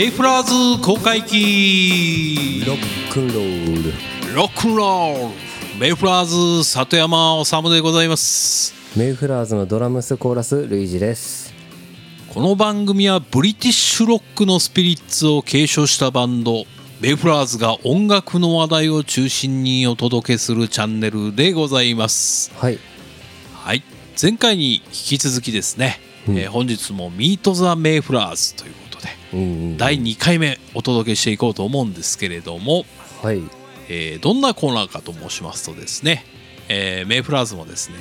メイフラーズ公開記ロックンロール。ロックンロール。メイフラーズ里山治でございます。メイフラーズのドラムスコーラスルイージです。この番組はブリティッシュロックのスピリッツを継承したバンド。メイフラーズが音楽の話題を中心にお届けするチャンネルでございます。はい。はい。前回に引き続きですね、うん。えー本日も「ミート・ザ・メイフラーズ」ということでうんうん。第2回目お届けしていこうと思うんですけれども、はい。えーどんなコーナーかと申しますとですね、えーメイフラーズもですね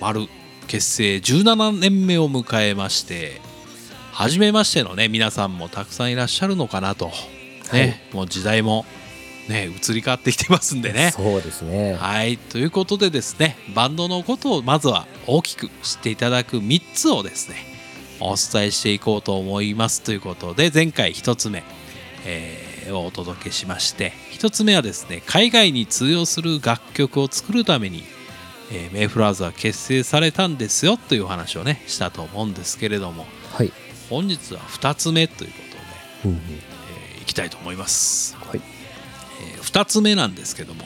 丸結成17年目を迎えまして初めましてのね皆さんもたくさんいらっしゃるのかなと、ねもう時代もね移り変わってきてますんでね。そうですね。はい。ということでですねバンドのことをまずは大きく知っていただく3つをですねお伝えしていこうと思いますということで前回1つ目、えーをお届けしまして1つ目はですね海外に通用する楽曲を作るために、えーメイフラーズは結成されたんですよというお話をねしたと思うんですけれどもはい。本日は2つ目ということで、うんうん。えーいきたいと思います。はい。え2つ目なんですけども、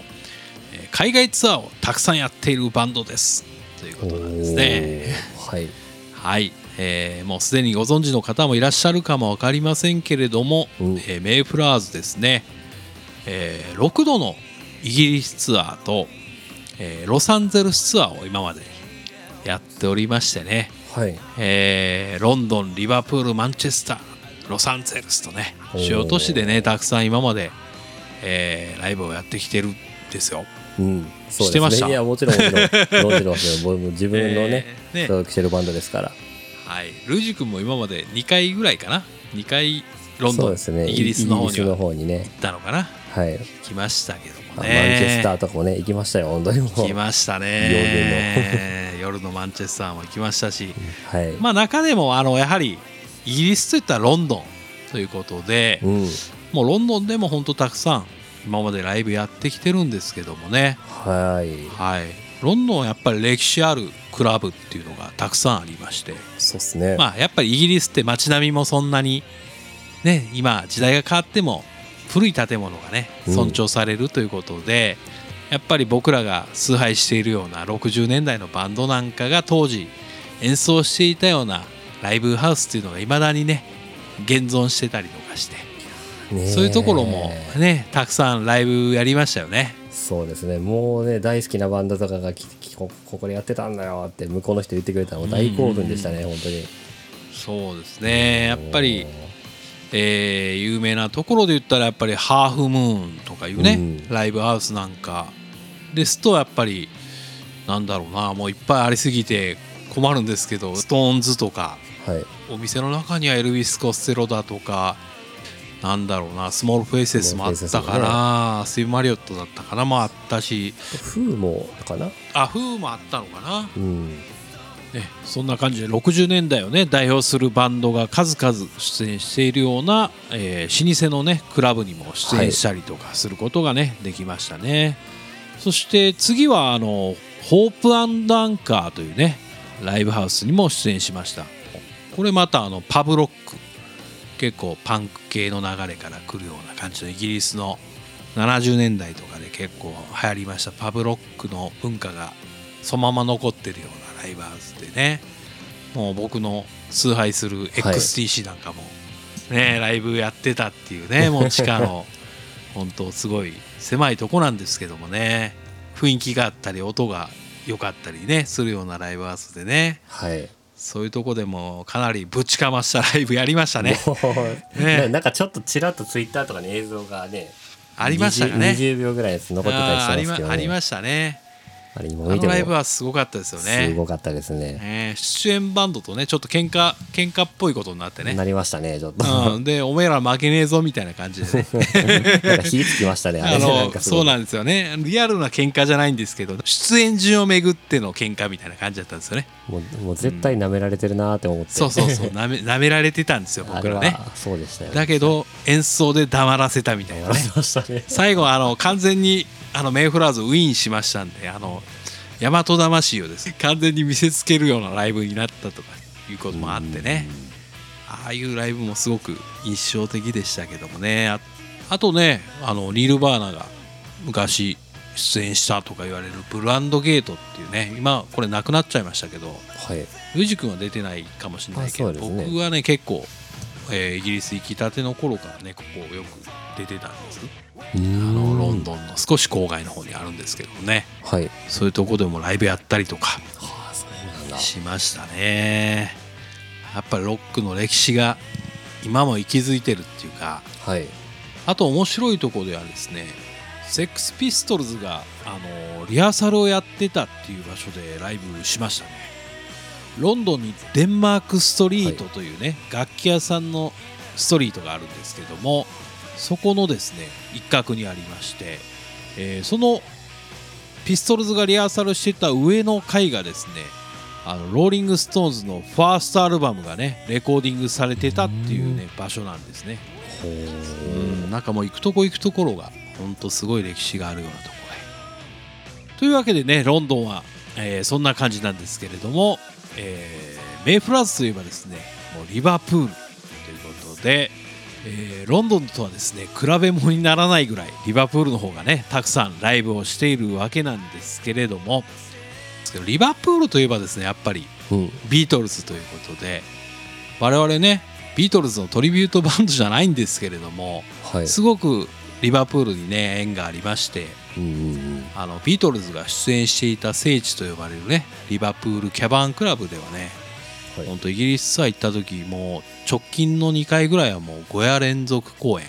えー海外ツアーをたくさんやっているバンドですということなんですね。はい。はい、えーもうすでにご存知の方もいらっしゃるかも分かりませんけれども、うん。えーメイフラーズですね、え6度のイギリスツアーと、えーロサンゼルスツアーを今までやっておりましてね、はい。えーロンドンリバプールマンチェスターロサンゼルスとね主要都市でねたくさん今まで、えーライブをやってきてるんですよ。うん。そう知ってました？ですねいやもちろんもちろん存じてますよ。僕も自分のね えーね。所属してるバンドですからはい、ルイジ君も今まで2回ぐらいかな？2回ロンドン、ね。イギリスの方には行方にね。ったのかな？はい。来ましたけどもあマンねチェスターとかもね行きましたよ本当にもう。来ましたね。夜の。マンチェスターも行きましたし、はい。まあ中でもあのやはりイギリスといったらロンドンということで、うん。もうロンドンでも本当たくさん今までライブやってきてるんですけどもね、はい。はい、ロンドンはやっぱり歴史あるクラブっていうのがたくさんありまして、そうっすね。まあ、やっぱりイギリスって街並みもそんなに、ね、今時代が変わっても古い建物がねうん。尊重されるということで、やっぱり僕らが崇拝しているような60年代のバンドなんかが当時演奏していたようなライブハウスっていうのがいまだにね現存してたりとかして。そういうところもねたくさんライブやりましたよね。そうですね。もうね大好きなバンドとかがこここでやってたんだよって向こうの人言ってくれたら大興奮でしたね本当に。そうですね。やっぱり、えー有名なところで言ったらやっぱりハーフムーンとかいうね、うん。ライブハウスなんか。ですとやっぱりなんだろうなもういっぱいありすぎて困るんですけどストーンズとかはい。お店の中にはエルビス・コステロだとかなんだろうなスモールフェイセスもあったかな、スティーブ・マリオットだったかな。もあったし。フーもかな。あフーもあったのかな。うん。ね、そんな感じで60年代をね代表するバンドが数々出演しているような、えー老舗のねクラブにも出演したりとかすることがね、できましたね。そして次はあのホープアンカーというねライブハウスにも出演しました。これまたあのパブロック結構パンク系の流れから来るような感じのイギリスの70年代とかで結構流行りました。パブロックの文化がそのまま残ってるようなライブハウスでね。もう僕の崇拝する XTC なんかも、ねライブやってたっていうね もう地下の本当すごい狭いとこなんですけどもね。雰囲気があったり音が良かったりねするようなライブハウスでね。はいそういうとこでもかなりぶちかましたライブやりましたね。ね。ななんかちょっとちらっとツイッターとかに映像がねありましたかね。20, 20秒ぐらいのやつ残ってたりしますけど、ね、まありましたねあれあ今見てものライブはすごかったですよね。すごかったですね。ね出演バンドとねちょっと喧嘩喧嘩っぽいことになってね。なりましたねちょっと、うん、でおめえら負けねえぞみたいな感じで、ね、なんか火つきましたねあのそうなんですよね。リアルな喧嘩じゃないんですけど出演順をめぐっての喧嘩みたいな感じだったんですよね。もうもう絶対舐められてるなーって思って、そうそうそう。なめ 舐められてたんですよ僕らね。そうでしたよ。だけど演奏で黙らせたみたいなね。ね。最後あの完全にあのメイフラーズウィーンしましたんであの大和魂をですね 完全に見せつけるようなライブになったとかいうこともあってね。ああいうライブもすごく印象的でしたけどもね。ああとねあのニール・バーナーが昔出演したとか言われるブランドゲートっていうね今これなくなっちゃいましたけどはい。ユージ君は出てないかもしれないけど、ね。僕はね結構、えーイギリス行きたての頃からねここよく出てたんですああのロンドンの少し郊外の方にあるんですけどもね。はい。そういうとこでもライブやったりとかしましたね。やっぱりロックの歴史が今も息づいてるっていうかはい。あと面白いところではですねセックスピストルズがあのリハーサルをやってたっていう場所でライブしましたね。ロンドンにデンマークストリートというね、楽器屋さんのストリートがあるんですけどもそこのですね一角にありまして、えーそのピストルズがリハーサルしてた上の階がですねあのローリング・ストーンズのファーストアルバムがねレコーディングされてたっていうね場所なんですね。ほう。んなん。かもう行くとこ行くところが本当すごい歴史があるようなところでというわけでねロンドンは、えーそんな感じなんですけれども、えーメイフラワーズといえばですねもうリバプールということで、えーロンドンとはですね比べ物にならないぐらいリバプールの方がねたくさんライブをしているわけなんですけれどもリバプールといえばですねやっぱりううん。ビートルズということで我々ねビートルズのトリビュートバンドじゃないんですけれどもはい。すごくリバプールにね縁がありましてうんうん。あのビートルズが出演していた聖地と呼ばれるねリバプールキャバンクラブではねはい。本当イギリスツアー行った時もう直近の2回ぐらいはもう5夜連続公演。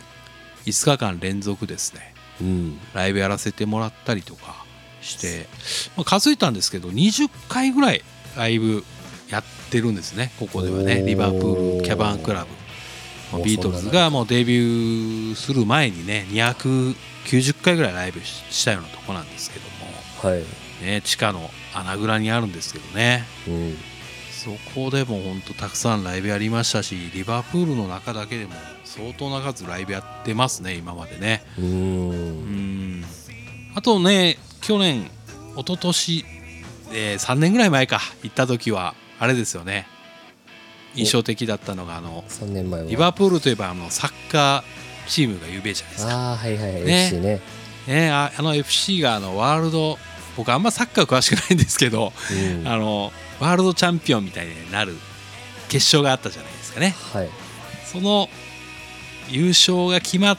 5日間連続ですね。うん。ライブやらせてもらったりとかして、まあ、数えたんですけど20回ぐらいライブやってるんですね。ここではね。リバプールキャバンクラブ。ビートルズがもうデビューする前にね290回ぐらいライブししたようなとこなんですけども、はい。ね、地下の穴蔵にあるんですけどね。うんそこでも本当たくさんライブやりましたしリバプールの中だけでも相当な数ライブやってますね今までね。ううん。んあとね去年一昨年、えー3年ぐらい前か行った時はあれですよね。印象的だったのがあの3年前は。リバプールといえばあのサッカーチームが有名じゃないですか。ああはいはいはい。ね。FC ね。ね、ああの FC があのワールド僕あんまサッカー詳しくないんですけど、うん。あのワールドチャンピオンみたいになる決勝があったじゃないですかね。はい。その優勝が決まっ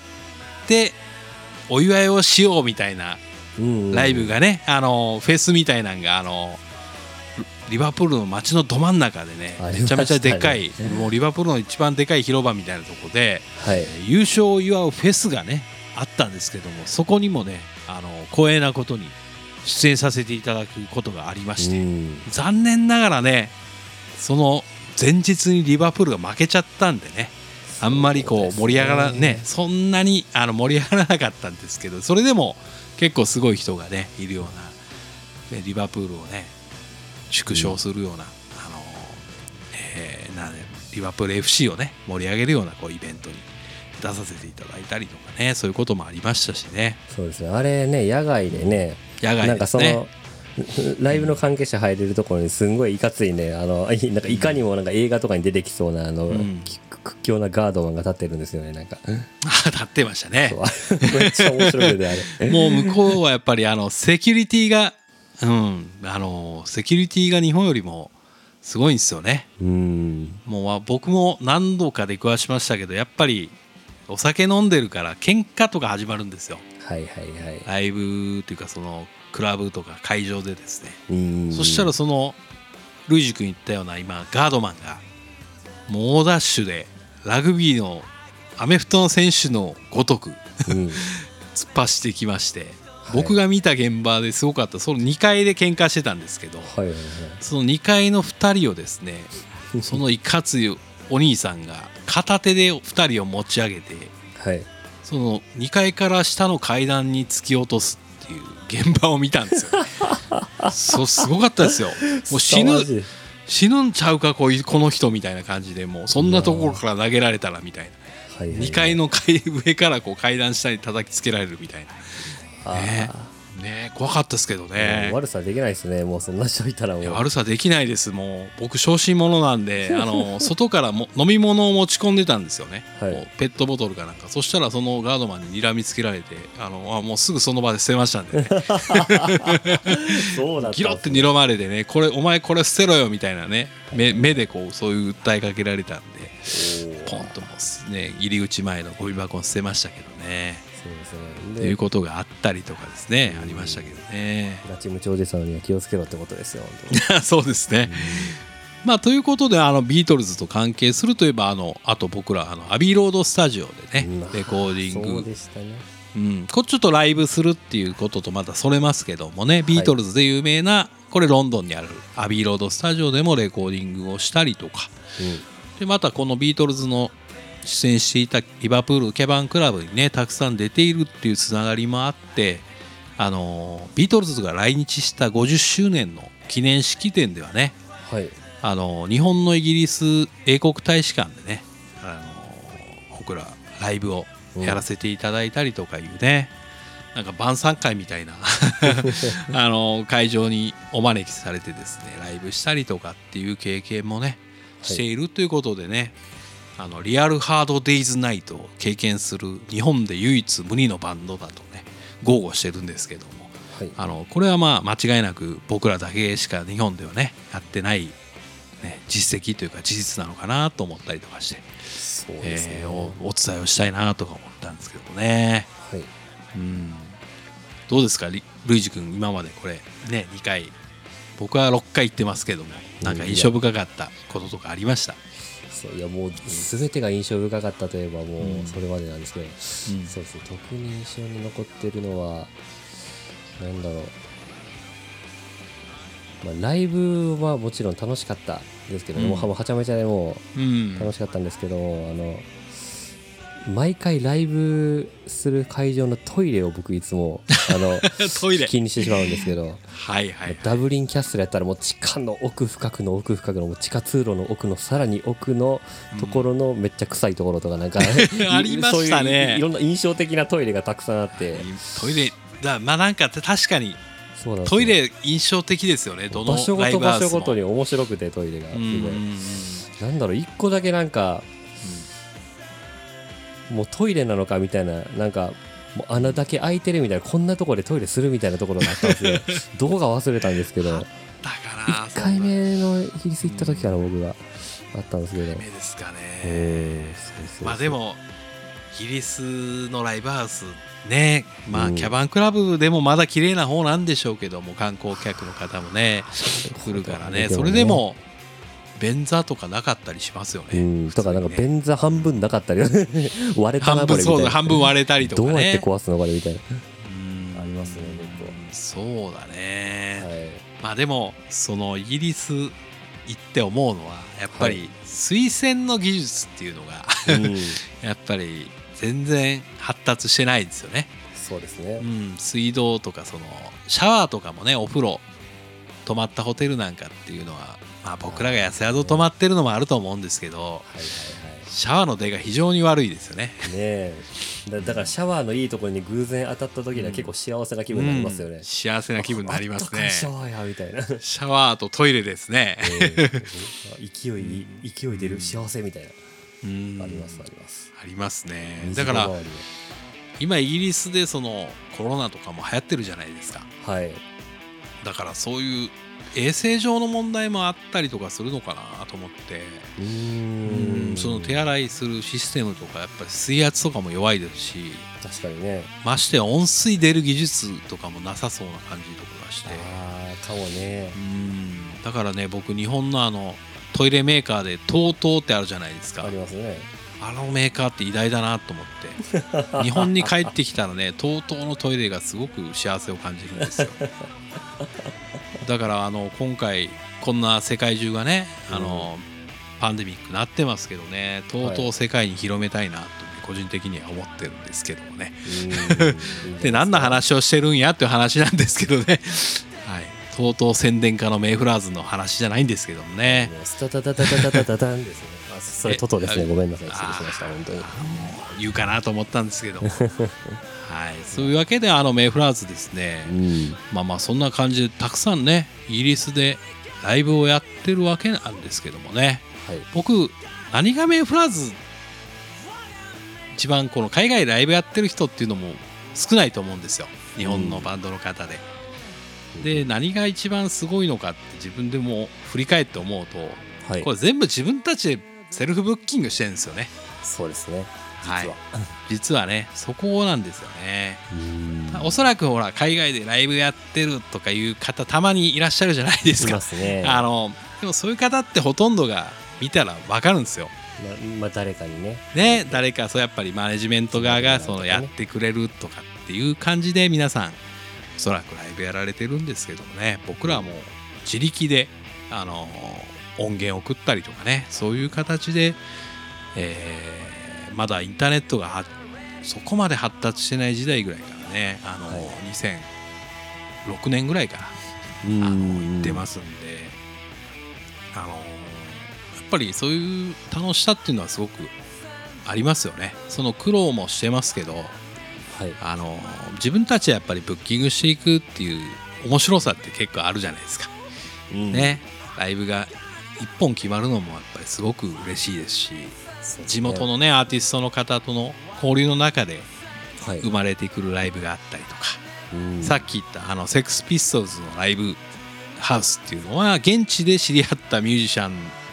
てお祝いをしようみたいなうんライブがね、あのフェスみたいなんがあのリバプールの街のど真ん中でねめちゃめちゃでっかい、もうリバプールの一番でかい広場みたいなとこではい。優勝を祝うフェスがねあったんですけどもそこにもねあの光栄なことに出演させていただくことがありまして、うん。残念ながらねその前日にリバプールが負けちゃったんでねあんまりこう盛り上がらねそんなにあの盛り上がらなかったんですけどそれでも結構すごい人がねいるような、ね、リバプールをね縮小するような、あのえーなんリバプール FC をね盛り上げるようなこうイベントに出させていただいたりとかねそういうこともありましたしね。そうですね。あれね野外でね野外なんかそのライブの関係者入れるところにすんごいいかついねあのい なんかいかにもなんか映画とかに出てきそうなあの、ん。き屈強なガードマンが立ってるんですよねなんか。あ立ってましたね。めっちゃ面白いであれ。もう向こうはやっぱりあのセキュリティがうん。あのセキュリティが日本よりもすごいんですよね。うん。もうまあ僕も何度か出くわしましたけどやっぱりお酒飲んでるから喧嘩とか始まるんですよはいはいはい。ライブっていうかそのクラブとか会場でですね。うん。そしたらそのルイジ君言ったような今ガードマンが猛ダッシュでラグビーのアメフトの選手のごとくうん。突っ走ってきまして、い。僕が見た現場ですごかった。その2階で喧嘩してたんですけどはいはいはい。その2階の2人をですね そのいかついお兄さんが片手で2人を持ち上げてはいその2階から下の階段に突き落とすっていう現場を見たんですよ。そうすごかったですよ。もう死ぬ死ぬんちゃうかこいこの人みたいな感じでもうそんなところから投げられたらみたいな。はいはいはい2階の階上からこう階段下に叩きつけられるみたいな。ねね怖かったですけどもねう悪さできないですね。もうそんな人いたらもいうや悪さできないです。もう僕小心者なんで あの外からも飲み物を持ち込んでたんですよね、はい。ペットボトルかなんか。そしたらそのガードマンに睨みつけられてあのあもうすぐその場で捨てましたんで、ね、そうだったギロって睨まれてねこれお前これ捨てろよみたいなね。目目でこうそういう訴えかけられたんで。ポンともうね入り口前のゴミ箱に捨てましたけどねそうですね。というでことがあったりとかですね。ありましたけどね。ラチムチおじさんには気をつけろってことですよ そうですね。まあ、ということであのビートルズと関係するといえばあのあと僕らあのアビーロードスタジオでねうん。レコーディング、でしたね。うん、これちょっとライブするっていうこととまたそれますけどもねビートルズで有名なこれロンドンにあるアビーロードスタジオでもレコーディングをしたりとか。でまたこのビートルズの出演していたリバプールケバンクラブにねたくさん出ているっていうつながりもあってあのビートルズが来日した50周年の記念式典ではねはい。あの日本のイギリス英国大使館でねあの僕らライブをやらせていただいたりとかいうね、なんか晩餐会みたいな あの会場にお招きされてですねライブしたりとかっていう経験もねしているということでね、あのリアルハードデイズナイトを経験する日本で唯一無二のバンドだとね豪語してるんですけども。はい。あのこれはまあ間違いなく僕らだけしか日本ではねやってない、ね、実績というか事実なのかなと思ったりとかして、そうですね。えーおお伝えをしたいなとか思ったんですけどもね、はい。うん、どうですか？リルイジ君今までこれね2回僕は6回行ってますけどもなんか印象深かったこととかありました、そういやもう全てが印象深かったといえばもうそれまでなんですけど、うん。そうですね特に印象に残ってるのはなんだろう。まあ、ライブはもちろん楽しかったですけど、うん。もうははちゃめちゃでも楽しかったんですけど、あの毎回ライブする会場のトイレを僕いつも あのトイレ。気にしてしまうんですけど。はいはいダブリンキャッスルやったらもう地下の奥深くの奥深くの地下通路の奥のさらに奥のところのめっちゃ臭いところとかなんか ありましたね。いろんな印象的なトイレがたくさんあって。トイレだまあなんか確かにそうなんですよ。トイレ印象的ですよねどの場所ごと場所ごとに面白くてトイレが。なんだろう一個だけなんかもうトイレなのかみたいななんかもう穴だけ開いてるみたいなこんなところでトイレするみたいなところがあったんですよ。どこか忘れたんですけどだから1回目のイギリス行った時から僕があったんですけど。目ですかね。まあでもイギリスのライブハウスねまうん。あキャバンクラブでもまだ綺麗な方なんでしょうけども観光客の方もね来るからね。それでも便座とかなかったりしますよね。うんとかなんか便座半分なかったり 割れたな半分これみたいな。そうだ半分割れたりとかどうねやって壊すのこれみたいな。うん。ありますねそうだね、はい。まあでもそのイギリス行って思うのはやっぱはり水洗の技術っていうのがうん。やっぱり全然発達してないですよね、そうですね。うん、水道とかそのシャワーとかもねお風呂泊まったホテルなんかっていうのは、まあ、僕らが安宿泊まってるのもあると思うんですけどはいはいシャワーの出が非常に悪いですよね。はいねえ。だだからシャワーのいいところに偶然当たった時には結構幸せな気分になりますよね。うん、幸せな気分になりますね。いシャワーやみたいな。シャワーとトイレですね、ええ。勢い勢い出る幸せみたいな。うん。ありますあります。ありますね。水だから今イギリスでそのコロナとかも流行ってるじゃないですか。のはい。だからそういう衛生上の問題もあったりとかするのかなと思って。うんん。その手洗いするシステムとかやっぱり水圧とかも弱いですし。確かにね。ましてや温水出る技術とかもなさそうな感じとかがして。ああかもね。うん。だからね僕日本のあのトイレメーカーで TOTO ってあるじゃないですか。ありますね。あのメーカーって偉大だなと思って。日本に帰ってきたらね TOTO のトイレがすごく幸せを感じるんですよだからあの今回こんな世界中がねあの、パンデミックなってますけどねとうとう世界に広めたいなと個人的には思ってるんですけどもね。うん。で何の話をしてるんやっていう話なんですけどね。はい。とうとう宣伝家のメイフラーズの話じゃないんですけどもね。スタタタタタタタタンですね。あそれトトですね。えごめんなさい。失礼しました。本当に。言うかなと思ったんですけど。もははい、そういうわけであのメイフラーズですね、うん。まあまあそんな感じでたくさんねイギリスでライブをやってるわけなんですけどもね。はい。僕何がメイフラーズ一番この海外でライブやってる人っていうのも少ないと思うんですよ。日本のバンドの方で。で何が一番すごいのかって自分でも振り返って思うとはい。これ全部自分たちでセルフブッキングしてるんですよね。そうですね実は、実はねそこなんですよね。うん。おそらくほら海外でライブやってるとかいう方たまにいらっしゃるじゃないですか。いま。すね。あのでもそういう方ってほとんどが見たら分かるんですよ。ままあ誰かにね。ね誰かそうやっぱりマネジメント側がそのやってくれるとかっていう感じで皆さんおそらくライブやられてるんですけどもね。僕らはもう自力であの音源を送ったりとかね。そういう形で、えーまだインターネットがはそこまで発達してない時代ぐらいからね。あの、はい。2006年ぐらいからうん。あの行ってますんで、あのやっぱりそういう楽しさっていうのはすごくありますよね。その苦労もしてますけどはい。あの自分たちはやっぱりブッキングしていくっていう面白さって結構あるじゃないですか、うん。ね。ライブが一本決まるのもやっぱりすごく嬉しいですし地元のねアーティストの方との交流の中ではい。生まれてくるライブがあったりとか、うん。さっき言ったあのセックスピストルズのライブハウスっていうのは現地で知り合ったミュージシャン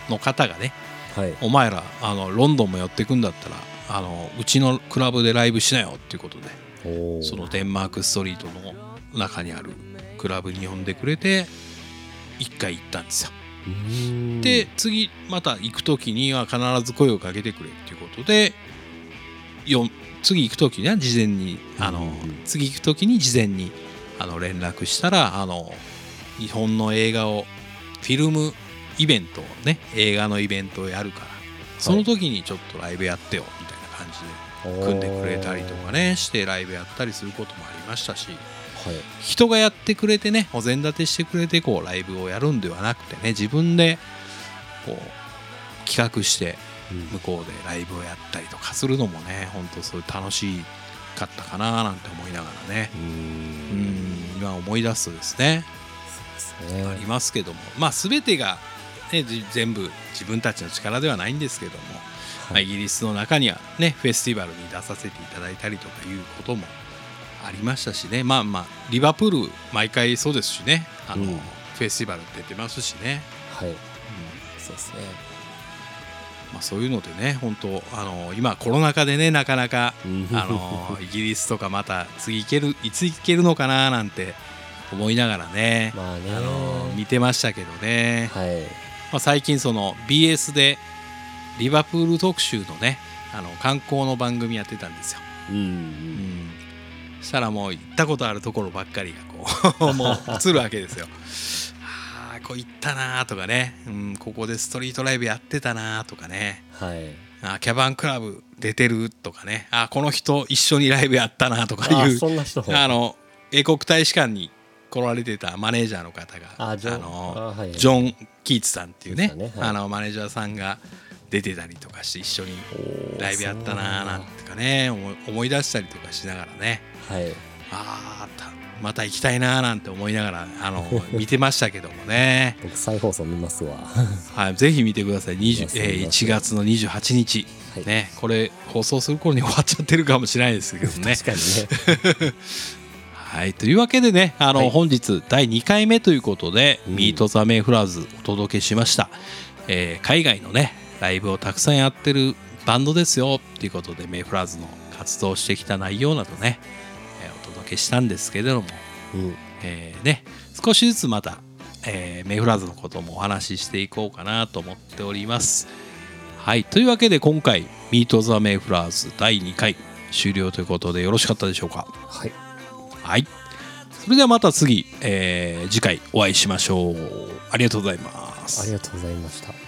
の方がねはい。お前らあのロンドンも寄ってくんだったらあのうちのクラブでライブしなよっていうことでそのデンマークストリートの中にあるクラブに呼んでくれて一回行ったんですよ。うん。で次また行く時には必ず声をかけてくれっていうことでよ次行く時には事前にあの、次行く時に事前にあの連絡したらあの日本の映画をフィルムイベントをね映画のイベントをやるからその時にちょっとライブやってよみたいな感じで組んでくれたりとかねしてライブやったりすることもありましたしはい人がやってくれてねお膳立てしてくれてこうライブをやるんではなくてね自分でこう企画してうん。向こうでライブをやったりとかするのもね本当そういう楽しかったかななんて思いながらね。ううん。ん。今思い出すとですね。ありますけども。まあ全てが、ね、じ全部自分たちの力ではないんですけども、まあ、イギリスの中にはねフェスティバルに出させていただいたりとかいうこともありましたしね。まあまあリバプール毎回そうですしね。あの、うん。フェスティバル出てますしね、はい。うん。そうですね。まあ、そういうのでね本当あの今コロナ禍でねなかなかうん。あの イギリスとかまた次行けるいつ行けるのかななんて思いながらね、まあね。あの見てましたけどね、はい。まあ、最近その BS でリバプール特集のねあの観光の番組やってたんですよ。うんううんんしたらもう行ったことあるところばっかりがこう もう映るわけですよ。ああこう行ったなーとかね、うん、ここでストリートライブやってたなーとかね。はい。あキャバンクラブ出てるとかね。あこの人一緒にライブやったなとかあいうそんな人。あの英国大使館に来られてたマネージャーの方があジョン。のジョン・キーツさんっていうね。あのマネージャーさんが出てたりとかして一緒にライブやったなーなんてかね思い出したりとかしながらね。はい。あーたまた行きたいなーなんて思いながらあの 見てましたけどもね、僕再放送見ますわ。はい、ぜひ見てください。20見ますえー見ます。1月の28日、はい。ねこれ放送する頃に終わっちゃってるかもしれないですけどね。確かにね。はい、というわけでね、あの、はい。本日第2回目ということで、うん。ミート・ザ・メイフラーズお届けしました、えー海外のね、ライブをたくさんやってるバンドですよっていうことで、メイフラーズの活動してきた内容などね、えーお届けしたんですけれども、うんえーね、少しずつまた、えーメイフラーズのこともお話ししていこうかなと思っております。はい、というわけで今回、ミート・ザ・メイフラーズ第2回終了ということでよろしかったでしょうか？はいはい。それではまた次、えー次回お会いしましょう。ありがとうございます。ありがとうございました